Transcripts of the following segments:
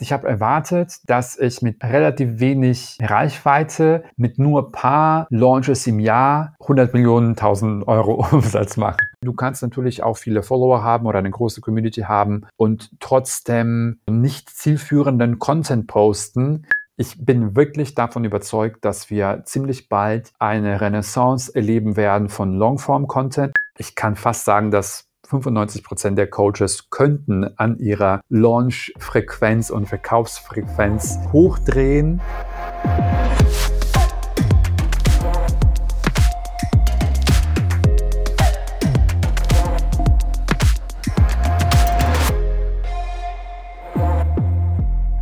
Ich habe erwartet, dass ich mit relativ wenig Reichweite, mit nur paar Launches im Jahr 100 Millionen, 1000 Euro Umsatz mache. Du kannst natürlich auch viele Follower haben oder eine große Community haben und trotzdem nicht zielführenden Content posten. Ich bin wirklich davon überzeugt, dass wir ziemlich bald eine Renaissance erleben werden von Longform-Content. Ich kann fast sagen, dass 95 Prozent der Coaches könnten an ihrer Launch-Frequenz und Verkaufsfrequenz hochdrehen.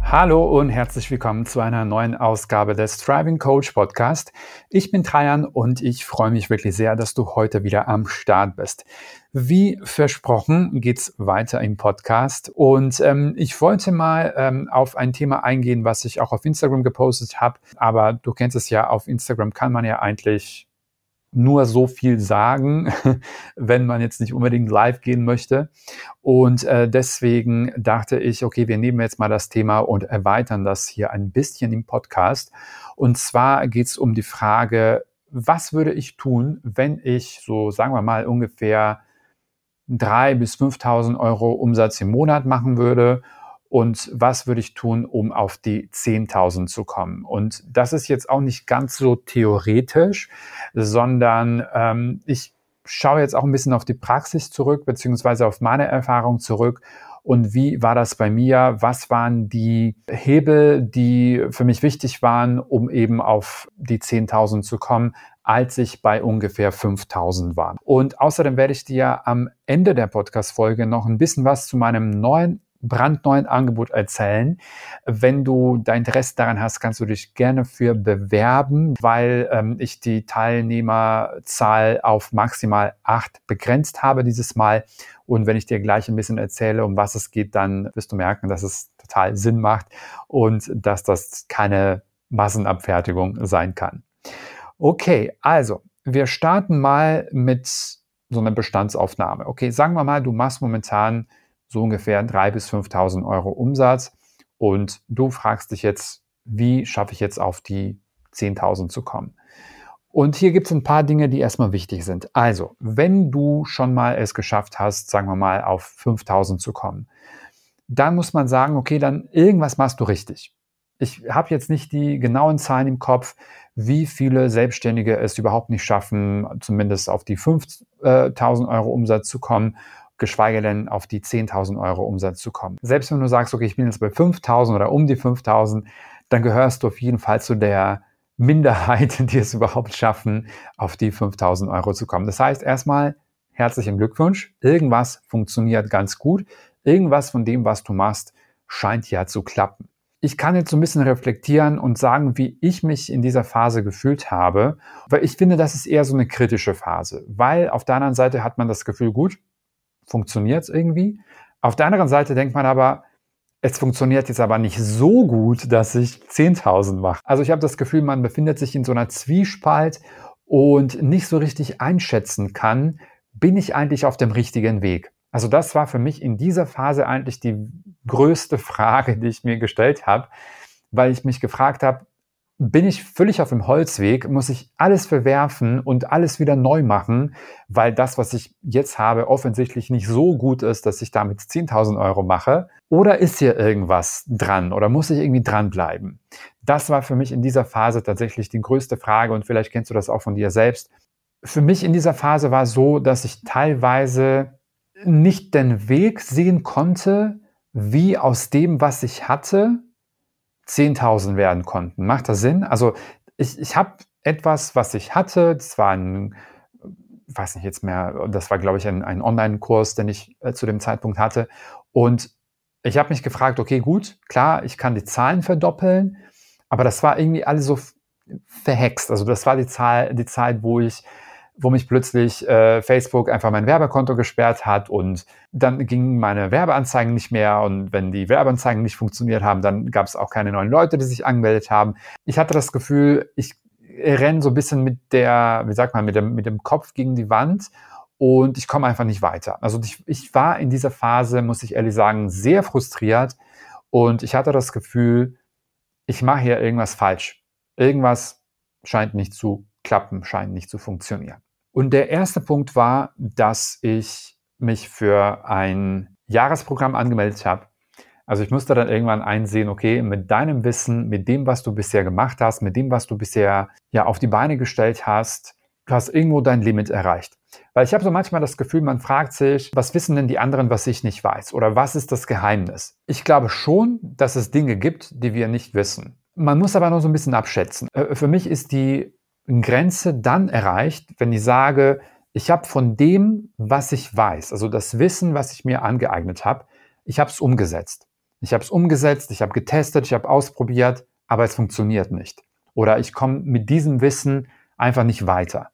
Hallo und herzlich willkommen zu einer neuen Ausgabe des Thriving Coach Podcast. Ich bin Trajan und ich freue mich wirklich sehr, dass du heute wieder am Start bist. Wie versprochen geht's weiter im Podcast und ähm, ich wollte mal ähm, auf ein Thema eingehen, was ich auch auf Instagram gepostet habe. Aber du kennst es ja, auf Instagram kann man ja eigentlich nur so viel sagen, wenn man jetzt nicht unbedingt live gehen möchte. Und äh, deswegen dachte ich, okay, wir nehmen jetzt mal das Thema und erweitern das hier ein bisschen im Podcast. Und zwar geht es um die Frage, was würde ich tun, wenn ich so, sagen wir mal, ungefähr drei bis 5.000 Euro Umsatz im Monat machen würde und was würde ich tun, um auf die 10.000 zu kommen. Und das ist jetzt auch nicht ganz so theoretisch, sondern ähm, ich schaue jetzt auch ein bisschen auf die Praxis zurück, beziehungsweise auf meine Erfahrung zurück. Und wie war das bei mir? Was waren die Hebel, die für mich wichtig waren, um eben auf die 10.000 zu kommen? als ich bei ungefähr 5000 war. Und außerdem werde ich dir am Ende der Podcast-Folge noch ein bisschen was zu meinem neuen brandneuen Angebot erzählen. Wenn du dein Interesse daran hast, kannst du dich gerne für bewerben, weil ähm, ich die Teilnehmerzahl auf maximal acht begrenzt habe dieses Mal. Und wenn ich dir gleich ein bisschen erzähle, um was es geht, dann wirst du merken, dass es total Sinn macht und dass das keine Massenabfertigung sein kann. Okay, also wir starten mal mit so einer Bestandsaufnahme. Okay, sagen wir mal, du machst momentan so ungefähr 3.000 bis 5.000 Euro Umsatz. Und du fragst dich jetzt, wie schaffe ich jetzt auf die 10.000 zu kommen? Und hier gibt es ein paar Dinge, die erstmal wichtig sind. Also, wenn du schon mal es geschafft hast, sagen wir mal, auf 5000 zu kommen, dann muss man sagen, okay, dann irgendwas machst du richtig. Ich habe jetzt nicht die genauen Zahlen im Kopf, wie viele Selbstständige es überhaupt nicht schaffen, zumindest auf die 5000 Euro Umsatz zu kommen geschweige denn auf die 10.000 Euro Umsatz zu kommen. Selbst wenn du sagst, okay, ich bin jetzt bei 5.000 oder um die 5.000, dann gehörst du auf jeden Fall zu der Minderheit, die es überhaupt schaffen, auf die 5.000 Euro zu kommen. Das heißt erstmal herzlichen Glückwunsch. Irgendwas funktioniert ganz gut. Irgendwas von dem, was du machst, scheint ja zu klappen. Ich kann jetzt so ein bisschen reflektieren und sagen, wie ich mich in dieser Phase gefühlt habe, weil ich finde, das ist eher so eine kritische Phase, weil auf der anderen Seite hat man das Gefühl, gut, funktioniert es irgendwie. Auf der anderen Seite denkt man aber, es funktioniert jetzt aber nicht so gut, dass ich 10.000 mache. Also ich habe das Gefühl, man befindet sich in so einer Zwiespalt und nicht so richtig einschätzen kann, bin ich eigentlich auf dem richtigen Weg. Also das war für mich in dieser Phase eigentlich die größte Frage, die ich mir gestellt habe, weil ich mich gefragt habe, bin ich völlig auf dem Holzweg, muss ich alles verwerfen und alles wieder neu machen, weil das, was ich jetzt habe, offensichtlich nicht so gut ist, dass ich damit 10.000 Euro mache? Oder ist hier irgendwas dran oder muss ich irgendwie dranbleiben? Das war für mich in dieser Phase tatsächlich die größte Frage und vielleicht kennst du das auch von dir selbst. Für mich in dieser Phase war so, dass ich teilweise nicht den Weg sehen konnte, wie aus dem, was ich hatte, 10.000 werden konnten. Macht das Sinn? Also ich, ich habe etwas, was ich hatte, das war ein, weiß nicht jetzt mehr, das war, glaube ich, ein, ein Online-Kurs, den ich äh, zu dem Zeitpunkt hatte. Und ich habe mich gefragt, okay, gut, klar, ich kann die Zahlen verdoppeln, aber das war irgendwie alles so verhext. Also das war die Zahl, die Zeit, wo ich wo mich plötzlich äh, Facebook einfach mein Werbekonto gesperrt hat und dann gingen meine Werbeanzeigen nicht mehr und wenn die Werbeanzeigen nicht funktioniert haben, dann gab es auch keine neuen Leute, die sich angemeldet haben. Ich hatte das Gefühl, ich renne so ein bisschen mit der, wie sagt man, mit dem, mit dem Kopf gegen die Wand und ich komme einfach nicht weiter. Also ich, ich war in dieser Phase, muss ich ehrlich sagen, sehr frustriert und ich hatte das Gefühl, ich mache hier irgendwas falsch. Irgendwas scheint nicht zu klappen, scheint nicht zu funktionieren. Und der erste Punkt war, dass ich mich für ein Jahresprogramm angemeldet habe. Also ich musste dann irgendwann einsehen, okay, mit deinem Wissen, mit dem, was du bisher gemacht hast, mit dem, was du bisher ja auf die Beine gestellt hast, du hast irgendwo dein Limit erreicht. Weil ich habe so manchmal das Gefühl, man fragt sich, was wissen denn die anderen, was ich nicht weiß? Oder was ist das Geheimnis? Ich glaube schon, dass es Dinge gibt, die wir nicht wissen. Man muss aber noch so ein bisschen abschätzen. Äh, für mich ist die Grenze dann erreicht, wenn ich sage, ich habe von dem, was ich weiß, also das Wissen, was ich mir angeeignet habe, ich habe es umgesetzt. Ich habe es umgesetzt, ich habe getestet, ich habe ausprobiert, aber es funktioniert nicht. Oder ich komme mit diesem Wissen einfach nicht weiter.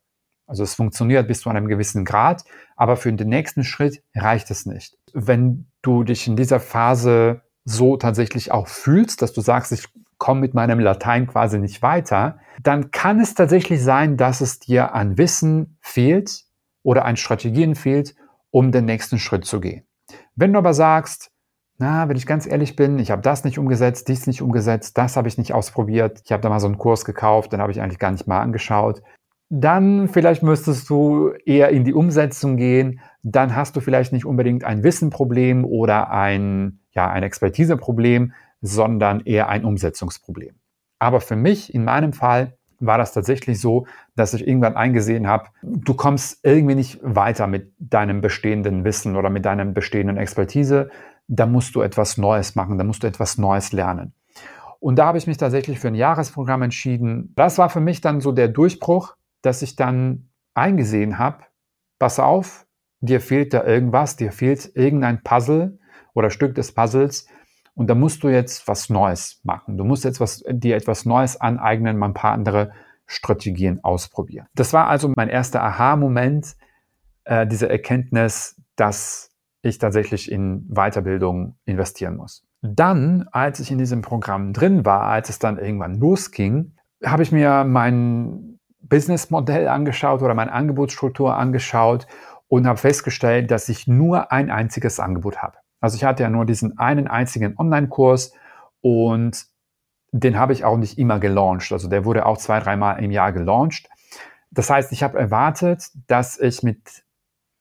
Also es funktioniert bis zu einem gewissen Grad, aber für den nächsten Schritt reicht es nicht. Wenn du dich in dieser Phase so tatsächlich auch fühlst, dass du sagst, ich komme mit meinem Latein quasi nicht weiter, dann kann es tatsächlich sein, dass es dir an Wissen fehlt oder an Strategien fehlt, um den nächsten Schritt zu gehen. Wenn du aber sagst, na, wenn ich ganz ehrlich bin, ich habe das nicht umgesetzt, dies nicht umgesetzt, das habe ich nicht ausprobiert, ich habe da mal so einen Kurs gekauft, den habe ich eigentlich gar nicht mal angeschaut, dann vielleicht müsstest du eher in die Umsetzung gehen, dann hast du vielleicht nicht unbedingt ein Wissenproblem oder ein, ja, ein Expertiseproblem, sondern eher ein Umsetzungsproblem. Aber für mich, in meinem Fall, war das tatsächlich so, dass ich irgendwann eingesehen habe, du kommst irgendwie nicht weiter mit deinem bestehenden Wissen oder mit deinem bestehenden Expertise. Da musst du etwas Neues machen, da musst du etwas Neues lernen. Und da habe ich mich tatsächlich für ein Jahresprogramm entschieden. Das war für mich dann so der Durchbruch, dass ich dann eingesehen habe, pass auf, dir fehlt da irgendwas, dir fehlt irgendein Puzzle oder Stück des Puzzles, und da musst du jetzt was Neues machen. Du musst jetzt was, dir etwas Neues aneignen, mal ein paar andere Strategien ausprobieren. Das war also mein erster Aha-Moment, äh, diese Erkenntnis, dass ich tatsächlich in Weiterbildung investieren muss. Dann, als ich in diesem Programm drin war, als es dann irgendwann losging, habe ich mir mein Businessmodell angeschaut oder meine Angebotsstruktur angeschaut und habe festgestellt, dass ich nur ein einziges Angebot habe. Also ich hatte ja nur diesen einen einzigen Online-Kurs und den habe ich auch nicht immer gelauncht. Also der wurde auch zwei, dreimal im Jahr gelauncht. Das heißt, ich habe erwartet, dass ich mit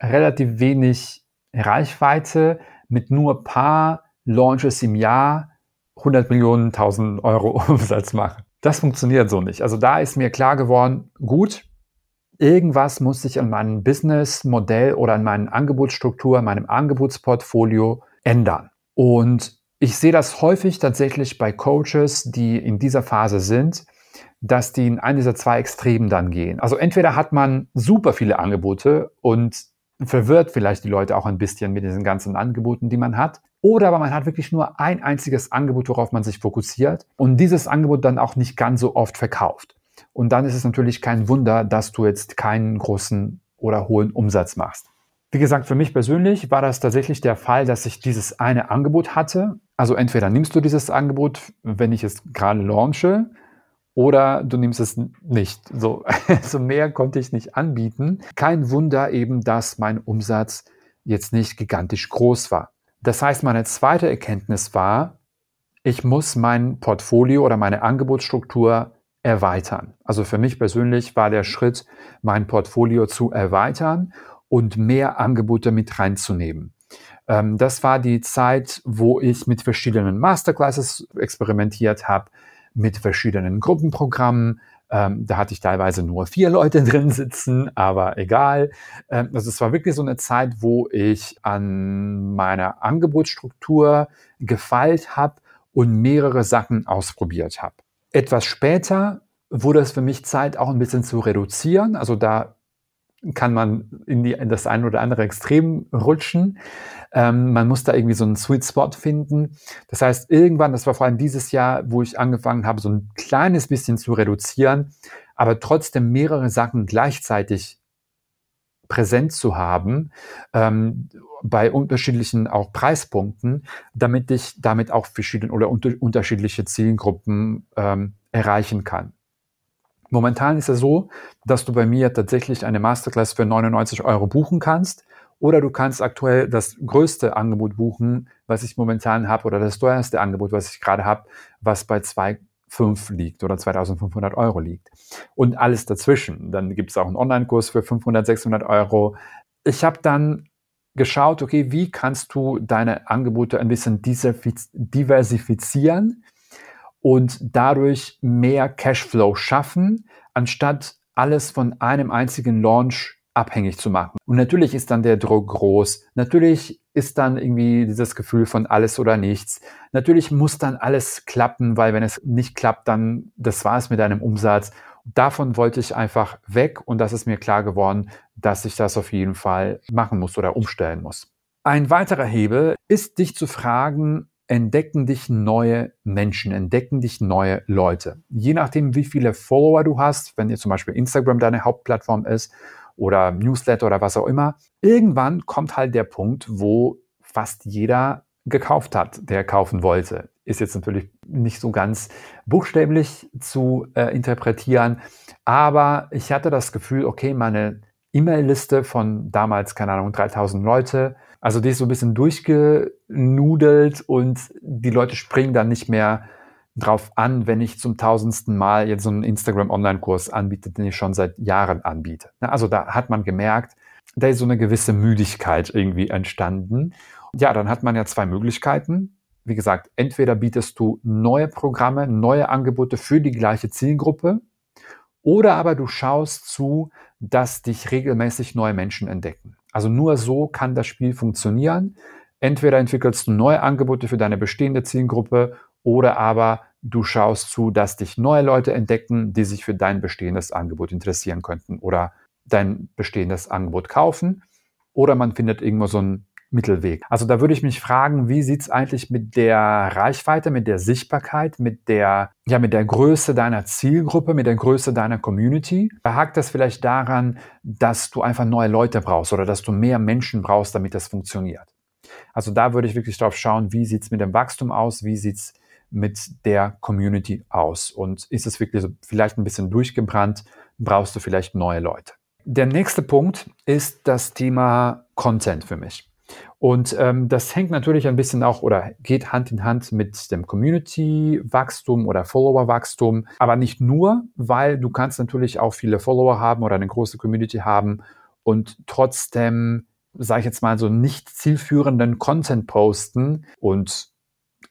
relativ wenig Reichweite, mit nur paar Launches im Jahr 100 Millionen, 1000 Euro Umsatz mache. Das funktioniert so nicht. Also da ist mir klar geworden, gut, irgendwas muss sich an meinem Businessmodell oder an meinen Angebotsstruktur, an meinem Angebotsportfolio ändern. Und ich sehe das häufig tatsächlich bei Coaches, die in dieser Phase sind, dass die in einen dieser zwei Extremen dann gehen. Also entweder hat man super viele Angebote und verwirrt vielleicht die Leute auch ein bisschen mit diesen ganzen Angeboten, die man hat. Oder aber man hat wirklich nur ein einziges Angebot, worauf man sich fokussiert und dieses Angebot dann auch nicht ganz so oft verkauft. Und dann ist es natürlich kein Wunder, dass du jetzt keinen großen oder hohen Umsatz machst. Wie gesagt, für mich persönlich war das tatsächlich der Fall, dass ich dieses eine Angebot hatte. Also entweder nimmst du dieses Angebot, wenn ich es gerade launche, oder du nimmst es nicht. So also mehr konnte ich nicht anbieten. Kein Wunder eben, dass mein Umsatz jetzt nicht gigantisch groß war. Das heißt, meine zweite Erkenntnis war, ich muss mein Portfolio oder meine Angebotsstruktur erweitern. Also für mich persönlich war der Schritt, mein Portfolio zu erweitern und mehr Angebote mit reinzunehmen. Ähm, das war die Zeit, wo ich mit verschiedenen Masterclasses experimentiert habe, mit verschiedenen Gruppenprogrammen. Ähm, da hatte ich teilweise nur vier Leute drin sitzen, aber egal. Ähm, also es war wirklich so eine Zeit, wo ich an meiner Angebotsstruktur gefeilt habe und mehrere Sachen ausprobiert habe. Etwas später wurde es für mich Zeit, auch ein bisschen zu reduzieren. Also da kann man in, die, in das ein oder andere Extrem rutschen. Ähm, man muss da irgendwie so einen Sweet Spot finden. Das heißt, irgendwann, das war vor allem dieses Jahr, wo ich angefangen habe, so ein kleines bisschen zu reduzieren, aber trotzdem mehrere Sachen gleichzeitig präsent zu haben, ähm, bei unterschiedlichen auch Preispunkten, damit ich damit auch verschiedene oder unter, unterschiedliche Zielgruppen ähm, erreichen kann. Momentan ist es so, dass du bei mir tatsächlich eine Masterclass für 99 Euro buchen kannst Oder du kannst aktuell das größte Angebot buchen, was ich momentan habe, oder das teuerste Angebot, was ich gerade habe, was bei 2,5 liegt oder 2500 Euro liegt. Und alles dazwischen. Dann gibt es auch einen Online-Kurs für 500, 600 Euro. Ich habe dann geschaut, okay, wie kannst du deine Angebote ein bisschen diversifizieren und dadurch mehr Cashflow schaffen, anstatt alles von einem einzigen Launch abhängig zu machen. Und natürlich ist dann der Druck groß. Natürlich ist dann irgendwie dieses Gefühl von alles oder nichts. Natürlich muss dann alles klappen, weil wenn es nicht klappt, dann das war es mit deinem Umsatz. Davon wollte ich einfach weg und das ist mir klar geworden, dass ich das auf jeden Fall machen muss oder umstellen muss. Ein weiterer Hebel ist, dich zu fragen, entdecken dich neue Menschen, entdecken dich neue Leute. Je nachdem, wie viele Follower du hast, wenn dir zum Beispiel Instagram deine Hauptplattform ist oder Newsletter oder was auch immer. Irgendwann kommt halt der Punkt, wo fast jeder gekauft hat, der kaufen wollte. Ist jetzt natürlich nicht so ganz buchstäblich zu äh, interpretieren, aber ich hatte das Gefühl, okay, meine E-Mail-Liste von damals, keine Ahnung, 3000 Leute, also die ist so ein bisschen durchgenudelt und die Leute springen dann nicht mehr drauf an, wenn ich zum tausendsten Mal jetzt so einen Instagram-Online-Kurs anbiete, den ich schon seit Jahren anbiete. Also da hat man gemerkt, da ist so eine gewisse Müdigkeit irgendwie entstanden. Ja, dann hat man ja zwei Möglichkeiten. Wie gesagt, entweder bietest du neue Programme, neue Angebote für die gleiche Zielgruppe oder aber du schaust zu, dass dich regelmäßig neue Menschen entdecken. Also nur so kann das Spiel funktionieren. Entweder entwickelst du neue Angebote für deine bestehende Zielgruppe oder aber du schaust zu, dass dich neue Leute entdecken, die sich für dein bestehendes Angebot interessieren könnten oder dein bestehendes Angebot kaufen. Oder man findet irgendwo so einen Mittelweg. Also da würde ich mich fragen, wie sieht es eigentlich mit der Reichweite, mit der Sichtbarkeit, mit der, ja, mit der Größe deiner Zielgruppe, mit der Größe deiner Community? Behagt das vielleicht daran, dass du einfach neue Leute brauchst oder dass du mehr Menschen brauchst, damit das funktioniert? Also da würde ich wirklich drauf schauen, wie sieht es mit dem Wachstum aus, wie sieht es mit der Community aus? Und ist es wirklich so vielleicht ein bisschen durchgebrannt? Brauchst du vielleicht neue Leute? Der nächste Punkt ist das Thema Content für mich. Und ähm, das hängt natürlich ein bisschen auch oder geht Hand in Hand mit dem Community-Wachstum oder Follower-Wachstum, aber nicht nur, weil du kannst natürlich auch viele Follower haben oder eine große Community haben und trotzdem, sage ich jetzt mal, so nicht zielführenden Content posten und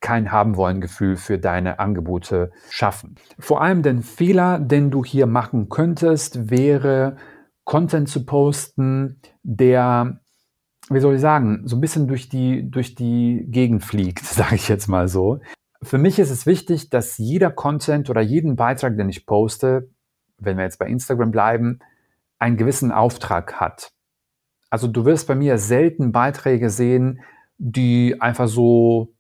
kein haben wollen Gefühl für deine Angebote schaffen. Vor allem den Fehler, den du hier machen könntest, wäre Content zu posten, der wie soll ich sagen, so ein bisschen durch die, durch die Gegend fliegt, sage ich jetzt mal so. Für mich ist es wichtig, dass jeder Content oder jeden Beitrag, den ich poste, wenn wir jetzt bei Instagram bleiben, einen gewissen Auftrag hat. Also du wirst bei mir selten Beiträge sehen, die einfach so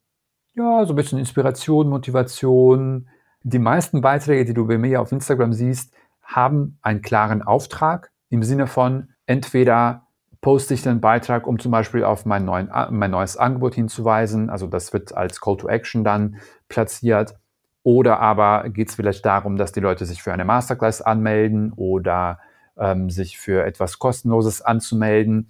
ja, so ein bisschen Inspiration, Motivation. Die meisten Beiträge, die du bei mir auf Instagram siehst, haben einen klaren Auftrag im Sinne von entweder poste ich den Beitrag, um zum Beispiel auf mein, neuen, mein neues Angebot hinzuweisen. Also das wird als Call to Action dann platziert. Oder aber geht es vielleicht darum, dass die Leute sich für eine Masterclass anmelden oder ähm, sich für etwas Kostenloses anzumelden.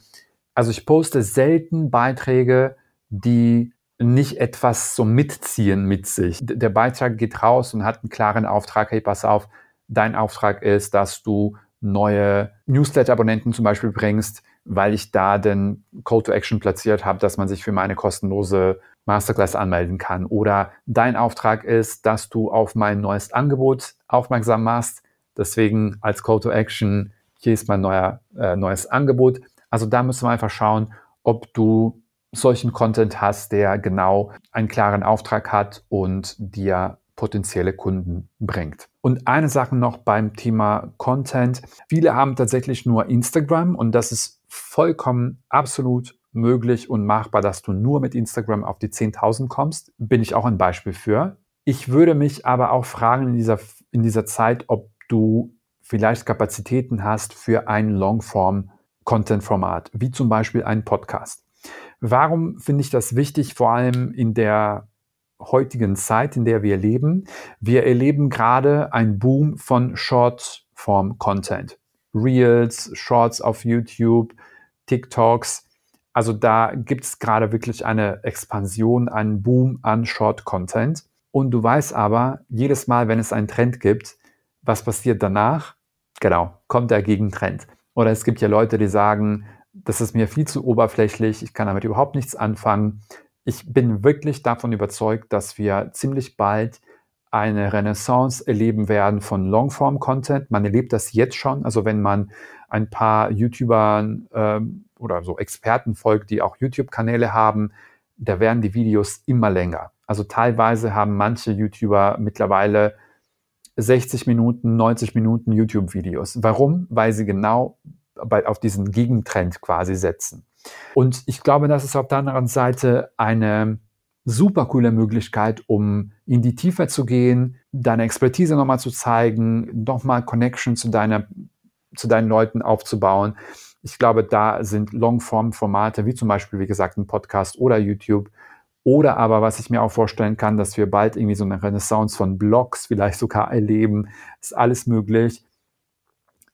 Also ich poste selten Beiträge, die nicht etwas so mitziehen mit sich. Der Beitrag geht raus und hat einen klaren Auftrag, hey, pass auf, dein Auftrag ist, dass du neue Newsletter-Abonnenten zum Beispiel bringst, weil ich da den Call to Action platziert habe, dass man sich für meine kostenlose Masterclass anmelden kann. Oder dein Auftrag ist, dass du auf mein neues Angebot aufmerksam machst. Deswegen als Call to Action, hier ist mein neuer, äh, neues Angebot. Also da müssen wir einfach schauen, ob du solchen Content hast, der genau einen klaren Auftrag hat und dir potenzielle Kunden bringt. Und eine Sache noch beim Thema Content. Viele haben tatsächlich nur Instagram und das ist vollkommen absolut möglich und machbar, dass du nur mit Instagram auf die 10.000 kommst. Bin ich auch ein Beispiel für. Ich würde mich aber auch fragen in dieser, in dieser Zeit, ob du vielleicht Kapazitäten hast für ein Longform-Content-Format, wie zum Beispiel einen Podcast. Warum finde ich das wichtig, vor allem in der heutigen Zeit, in der wir leben? Wir erleben gerade einen Boom von Short-Form-Content. Reels, Shorts auf YouTube, TikToks. Also da gibt es gerade wirklich eine Expansion, einen Boom an Short-Content. Und du weißt aber, jedes Mal, wenn es einen Trend gibt, was passiert danach? Genau, kommt der Gegentrend. Oder es gibt ja Leute, die sagen, das ist mir viel zu oberflächlich, ich kann damit überhaupt nichts anfangen. Ich bin wirklich davon überzeugt, dass wir ziemlich bald eine Renaissance erleben werden von Longform-Content. Man erlebt das jetzt schon. Also wenn man ein paar YouTubern ähm, oder so Experten folgt, die auch YouTube-Kanäle haben, da werden die Videos immer länger. Also teilweise haben manche YouTuber mittlerweile 60 Minuten, 90 Minuten YouTube-Videos. Warum? Weil sie genau bei, auf diesen Gegentrend quasi setzen. Und ich glaube, das ist auf der anderen Seite eine super coole Möglichkeit, um in die Tiefe zu gehen, deine Expertise nochmal zu zeigen, nochmal Connection zu, deiner, zu deinen Leuten aufzubauen. Ich glaube, da sind Longform-Formate, wie zum Beispiel, wie gesagt, ein Podcast oder YouTube. Oder aber, was ich mir auch vorstellen kann, dass wir bald irgendwie so eine Renaissance von Blogs vielleicht sogar erleben. Ist alles möglich.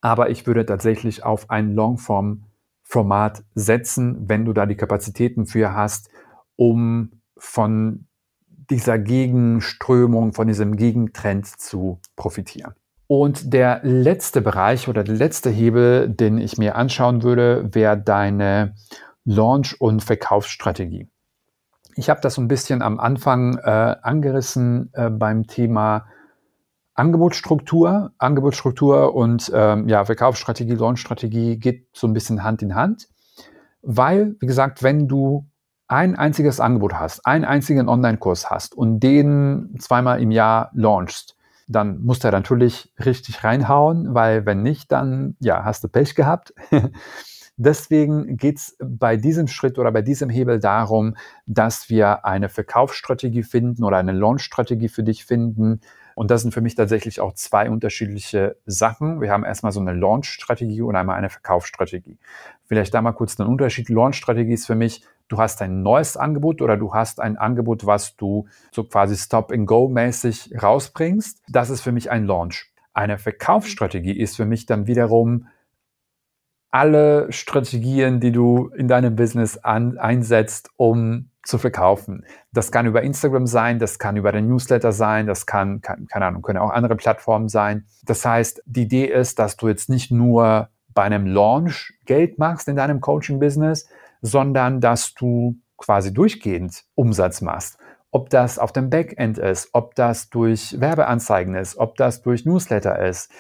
Aber ich würde tatsächlich auf ein Longform-Format setzen, wenn du da die Kapazitäten für hast, um von dieser Gegenströmung, von diesem Gegentrend zu profitieren. Und der letzte Bereich oder der letzte Hebel, den ich mir anschauen würde, wäre deine Launch- und Verkaufsstrategie. Ich habe das so ein bisschen am Anfang äh, angerissen äh, beim Thema Angebotsstruktur. Angebotsstruktur und ähm, ja, Verkaufsstrategie, Launchstrategie geht so ein bisschen Hand in Hand, weil, wie gesagt, wenn du ein einziges Angebot hast, einen einzigen Online-Kurs hast und den zweimal im Jahr launchst, dann musst du natürlich richtig reinhauen, weil wenn nicht, dann ja, hast du Pech gehabt. Deswegen geht's bei diesem Schritt oder bei diesem Hebel darum, dass wir eine Verkaufsstrategie finden oder eine Launchstrategie für dich finden, und das sind für mich tatsächlich auch zwei unterschiedliche Sachen. Wir haben erstmal so eine Launch-Strategie und einmal eine Verkaufsstrategie. Vielleicht da mal kurz einen Unterschied. Launch-Strategie ist für mich, du hast ein neues Angebot oder du hast ein Angebot, was du so quasi Stop-and-Go-mäßig rausbringst. Das ist für mich ein Launch. Eine Verkaufsstrategie ist für mich dann wiederum alle Strategien, die du in deinem Business an, einsetzt, um zu verkaufen. Das kann über Instagram sein, das kann über den Newsletter sein, das kann, kann, keine Ahnung, können auch andere Plattformen sein. Das heißt, die Idee ist, dass du jetzt nicht nur bei einem Launch Geld machst in deinem Coaching-Business, sondern dass du quasi durchgehend Umsatz machst. Ob das auf dem Backend ist, ob das durch Werbeanzeigen ist, ob das durch Newsletter ist,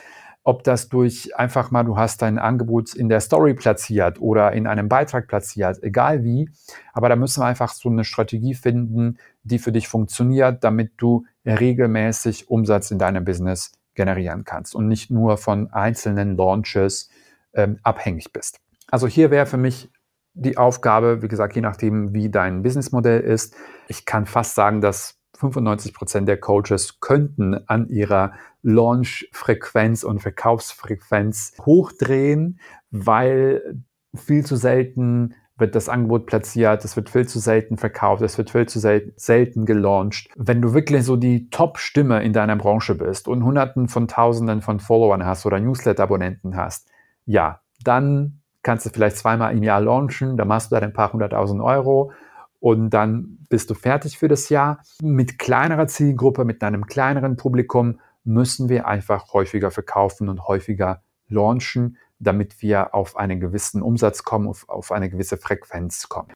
ob das durch einfach mal, du hast dein Angebot in der Story platziert oder in einem Beitrag platziert, egal wie. Aber da müssen wir einfach so eine Strategie finden, die für dich funktioniert, damit du regelmäßig Umsatz in deinem Business generieren kannst und nicht nur von einzelnen Launches ähm, abhängig bist. Also hier wäre für mich die Aufgabe, wie gesagt, je nachdem, wie dein Businessmodell ist. Ich kann fast sagen, dass 95 Prozent der Coaches könnten an ihrer Launch-Frequenz und Verkaufsfrequenz hochdrehen, weil viel zu selten wird das Angebot platziert, es wird viel zu selten verkauft, es wird viel zu sel selten gelauncht. Wenn du wirklich so die Top-Stimme in deiner Branche bist und Hunderten von Tausenden von Followern hast oder Newsletter-Abonnenten hast, ja, dann kannst du vielleicht zweimal im Jahr launchen, da machst du dann ein paar hunderttausend Euro und dann bist du fertig für das Jahr. Mit kleinerer Zielgruppe, mit einem kleineren Publikum müssen wir einfach häufiger verkaufen und häufiger launchen, damit wir auf einen gewissen Umsatz kommen, auf, auf eine gewisse Frequenz kommen.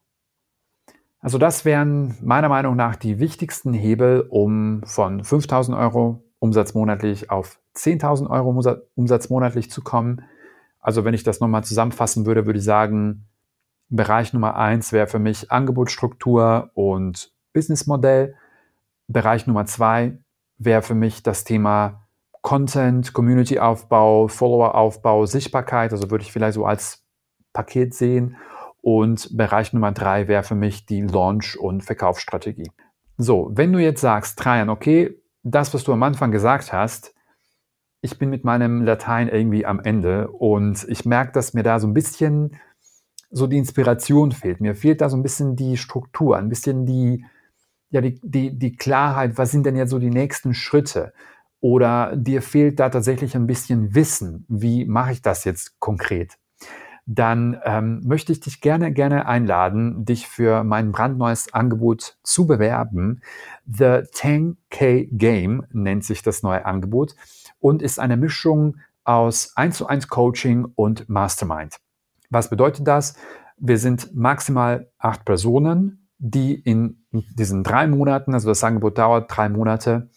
Also das wären meiner Meinung nach die wichtigsten Hebel, um von 5000 Euro Umsatz monatlich auf 10.000 Euro Umsatz monatlich zu kommen. Also wenn ich das nochmal zusammenfassen würde, würde ich sagen, Bereich Nummer eins wäre für mich Angebotsstruktur und Businessmodell. Bereich Nummer zwei wäre für mich das Thema Content, Community-Aufbau, Follower-Aufbau, Sichtbarkeit. Also würde ich vielleicht so als Paket sehen. Und Bereich Nummer drei wäre für mich die Launch- und Verkaufsstrategie. So, wenn du jetzt sagst, Trajan, okay, das, was du am Anfang gesagt hast, ich bin mit meinem Latein irgendwie am Ende und ich merke, dass mir da so ein bisschen so die Inspiration fehlt. Mir fehlt da so ein bisschen die Struktur, ein bisschen die, ja, die, die, die Klarheit, was sind denn jetzt so die nächsten Schritte? Oder dir fehlt da tatsächlich ein bisschen Wissen, wie mache ich das jetzt konkret? dann ähm, möchte ich dich gerne, gerne einladen, dich für mein brandneues Angebot zu bewerben. The 10K Game nennt sich das neue Angebot und ist eine Mischung aus 1 zu 1 Coaching und Mastermind. Was bedeutet das? Wir sind maximal acht Personen, die in diesen drei Monaten, also das Angebot dauert drei Monate,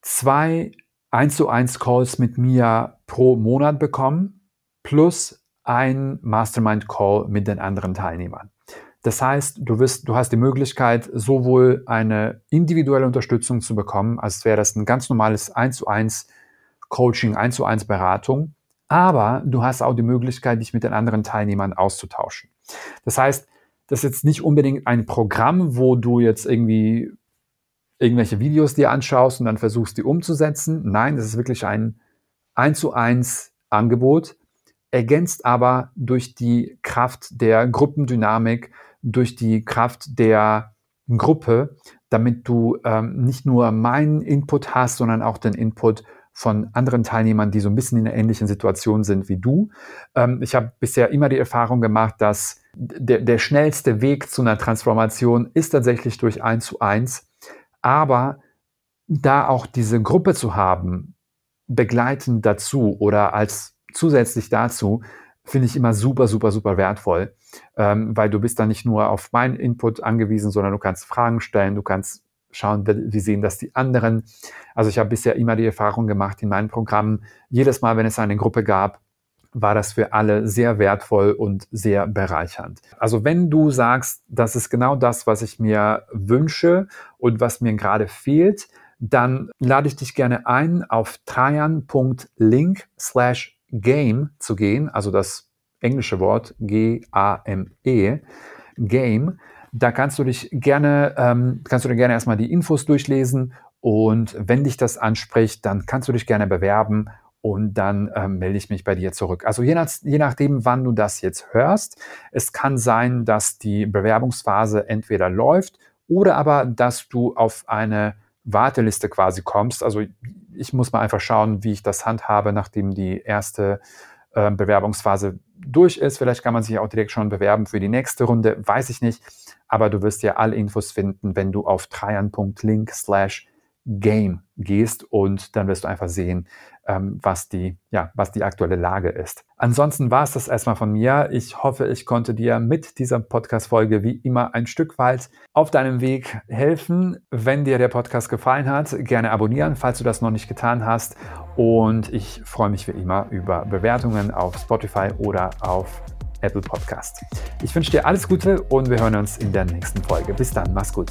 zwei 1 zu 1 Calls mit mir pro Monat bekommen, plus ein Mastermind Call mit den anderen Teilnehmern. Das heißt, du, wirst, du hast die Möglichkeit, sowohl eine individuelle Unterstützung zu bekommen, als wäre das ein ganz normales 1 zu 1 Coaching, 1 zu 1 Beratung, aber du hast auch die Möglichkeit, dich mit den anderen Teilnehmern auszutauschen. Das heißt, das ist jetzt nicht unbedingt ein Programm, wo du jetzt irgendwie irgendwelche Videos dir anschaust und dann versuchst, die umzusetzen. Nein, das ist wirklich ein 1 zu 1 Angebot, ergänzt aber durch die Kraft der Gruppendynamik, durch die Kraft der Gruppe, damit du ähm, nicht nur meinen Input hast, sondern auch den Input von anderen Teilnehmern, die so ein bisschen in einer ähnlichen Situation sind wie du. Ähm, ich habe bisher immer die Erfahrung gemacht, dass der, der schnellste Weg zu einer Transformation ist tatsächlich durch eins zu eins. Aber da auch diese Gruppe zu haben, begleitend dazu oder als zusätzlich dazu, finde ich immer super, super, super wertvoll, ähm, weil du bist dann nicht nur auf meinen Input angewiesen, sondern du kannst Fragen stellen, du kannst schauen, wie sehen das die anderen. Also ich habe bisher immer die Erfahrung gemacht in meinen Programmen, jedes Mal, wenn es eine Gruppe gab, war das für alle sehr wertvoll und sehr bereichernd. Also wenn du sagst, das ist genau das, was ich mir wünsche und was mir gerade fehlt, dann lade ich dich gerne ein, auf trajan.link slash game zu gehen, also das englische Wort G-A-M-E, Game. Da kannst du dich gerne, ähm, kannst du dir gerne erstmal die Infos durchlesen und wenn dich das anspricht, dann kannst du dich gerne bewerben und dann ähm, melde ich mich bei dir zurück. Also je, nach, je nachdem, wann du das jetzt hörst, es kann sein, dass die Bewerbungsphase entweder läuft oder aber, dass du auf eine Warteliste quasi kommst. Also ich muss mal einfach schauen, wie ich das handhabe, nachdem die erste äh, Bewerbungsphase durch ist. Vielleicht kann man sich auch direkt schon bewerben für die nächste Runde, weiß ich nicht. Aber du wirst ja alle Infos finden, wenn du auf trajan.link slash game gehst. Und dann wirst du einfach sehen, ähm, was, die, ja, was die aktuelle Lage ist. Ansonsten war es das erstmal von mir. Ich hoffe, ich konnte dir mit dieser Podcast-Folge wie immer ein Stück weit auf deinem Weg helfen. Wenn dir der Podcast gefallen hat, gerne abonnieren, falls du das noch nicht getan hast. Und ich freue mich wie immer über Bewertungen auf Spotify oder auf Apple Podcast. Ich wünsche dir alles Gute und wir hören uns in der nächsten Folge. Bis dann, mach's gut.